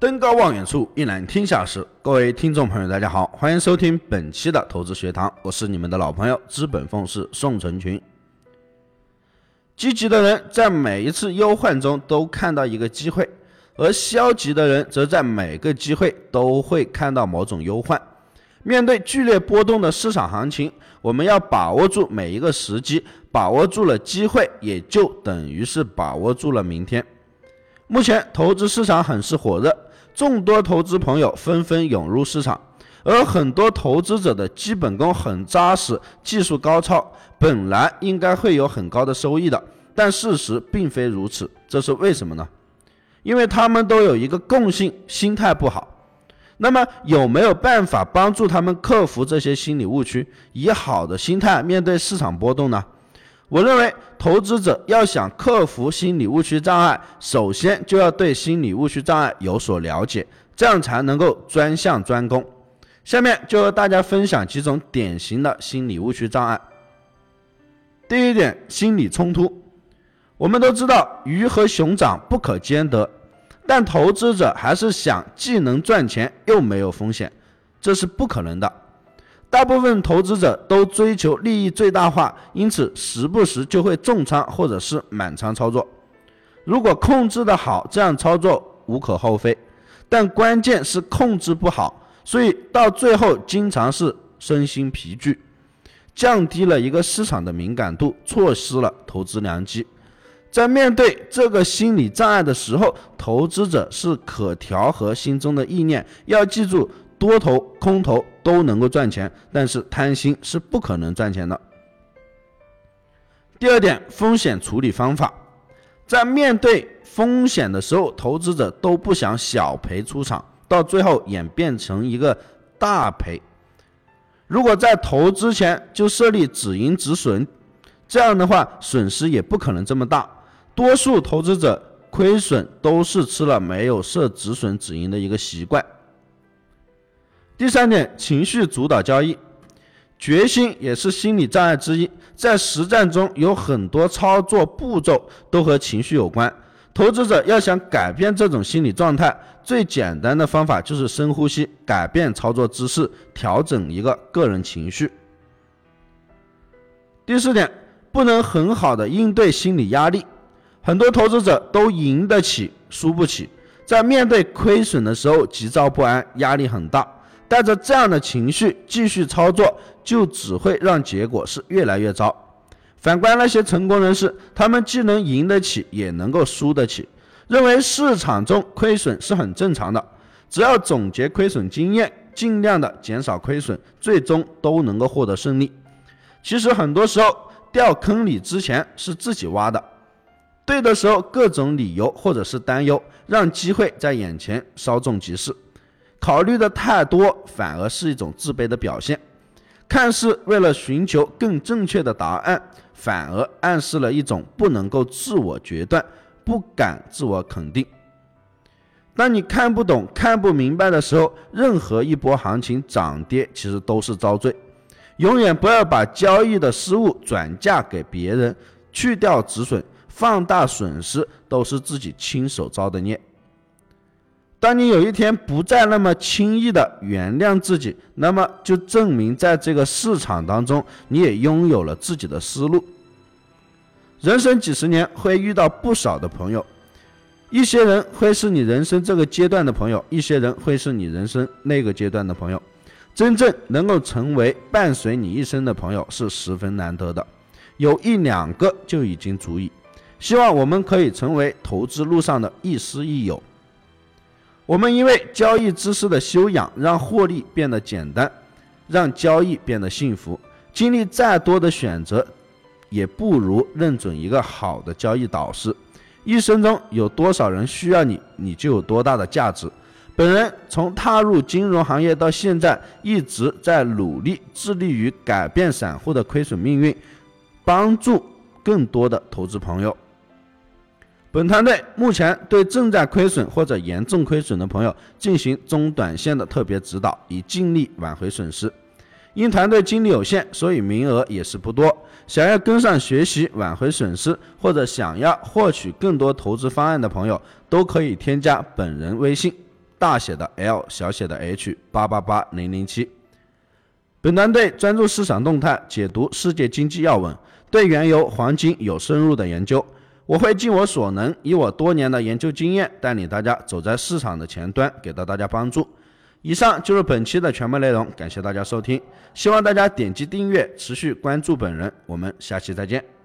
登高望远处，一览天下事。各位听众朋友，大家好，欢迎收听本期的投资学堂，我是你们的老朋友资本凤士宋成群。积极的人在每一次忧患中都看到一个机会，而消极的人则在每个机会都会看到某种忧患。面对剧烈波动的市场行情，我们要把握住每一个时机，把握住了机会，也就等于是把握住了明天。目前投资市场很是火热。众多投资朋友纷纷涌入市场，而很多投资者的基本功很扎实，技术高超，本来应该会有很高的收益的，但事实并非如此。这是为什么呢？因为他们都有一个共性，心态不好。那么有没有办法帮助他们克服这些心理误区，以好的心态面对市场波动呢？我认为，投资者要想克服心理误区障碍，首先就要对心理误区障碍有所了解，这样才能够专项专攻。下面就和大家分享几种典型的心理误区障碍。第一点，心理冲突。我们都知道，鱼和熊掌不可兼得，但投资者还是想既能赚钱又没有风险，这是不可能的。大部分投资者都追求利益最大化，因此时不时就会重仓或者是满仓操作。如果控制的好，这样操作无可厚非。但关键是控制不好，所以到最后经常是身心疲聚，降低了一个市场的敏感度，错失了投资良机。在面对这个心理障碍的时候，投资者是可调和心中的意念，要记住。多头、空头都能够赚钱，但是贪心是不可能赚钱的。第二点，风险处理方法，在面对风险的时候，投资者都不想小赔出场，到最后演变成一个大赔。如果在投资前就设立止盈止损，这样的话损失也不可能这么大。多数投资者亏损都是吃了没有设止损止盈的一个习惯。第三点，情绪主导交易，决心也是心理障碍之一。在实战中，有很多操作步骤都和情绪有关。投资者要想改变这种心理状态，最简单的方法就是深呼吸，改变操作姿势，调整一个个人情绪。第四点，不能很好的应对心理压力。很多投资者都赢得起，输不起，在面对亏损的时候急躁不安，压力很大。带着这样的情绪继续操作，就只会让结果是越来越糟。反观那些成功人士，他们既能赢得起，也能够输得起，认为市场中亏损是很正常的，只要总结亏损经验，尽量的减少亏损，最终都能够获得胜利。其实很多时候掉坑里之前是自己挖的，对的时候各种理由或者是担忧，让机会在眼前稍纵即逝。考虑的太多，反而是一种自卑的表现。看似为了寻求更正确的答案，反而暗示了一种不能够自我决断、不敢自我肯定。当你看不懂、看不明白的时候，任何一波行情涨跌其实都是遭罪。永远不要把交易的失误转嫁给别人，去掉止损，放大损失，都是自己亲手造的孽。当你有一天不再那么轻易的原谅自己，那么就证明在这个市场当中，你也拥有了自己的思路。人生几十年会遇到不少的朋友，一些人会是你人生这个阶段的朋友，一些人会是你人生那个阶段的朋友。真正能够成为伴随你一生的朋友是十分难得的，有一两个就已经足以。希望我们可以成为投资路上的亦师亦友。我们因为交易知识的修养，让获利变得简单，让交易变得幸福。经历再多的选择，也不如认准一个好的交易导师。一生中有多少人需要你，你就有多大的价值。本人从踏入金融行业到现在，一直在努力致力于改变散户的亏损命运，帮助更多的投资朋友。本团队目前对正在亏损或者严重亏损的朋友进行中短线的特别指导，以尽力挽回损失。因团队精力有限，所以名额也是不多。想要跟上学习挽回损失，或者想要获取更多投资方案的朋友，都可以添加本人微信大写的 L 小写的 H 八八八零零七。本团队专注市场动态，解读世界经济要闻，对原油、黄金有深入的研究。我会尽我所能，以我多年的研究经验，带领大家走在市场的前端，给到大家帮助。以上就是本期的全部内容，感谢大家收听，希望大家点击订阅，持续关注本人。我们下期再见。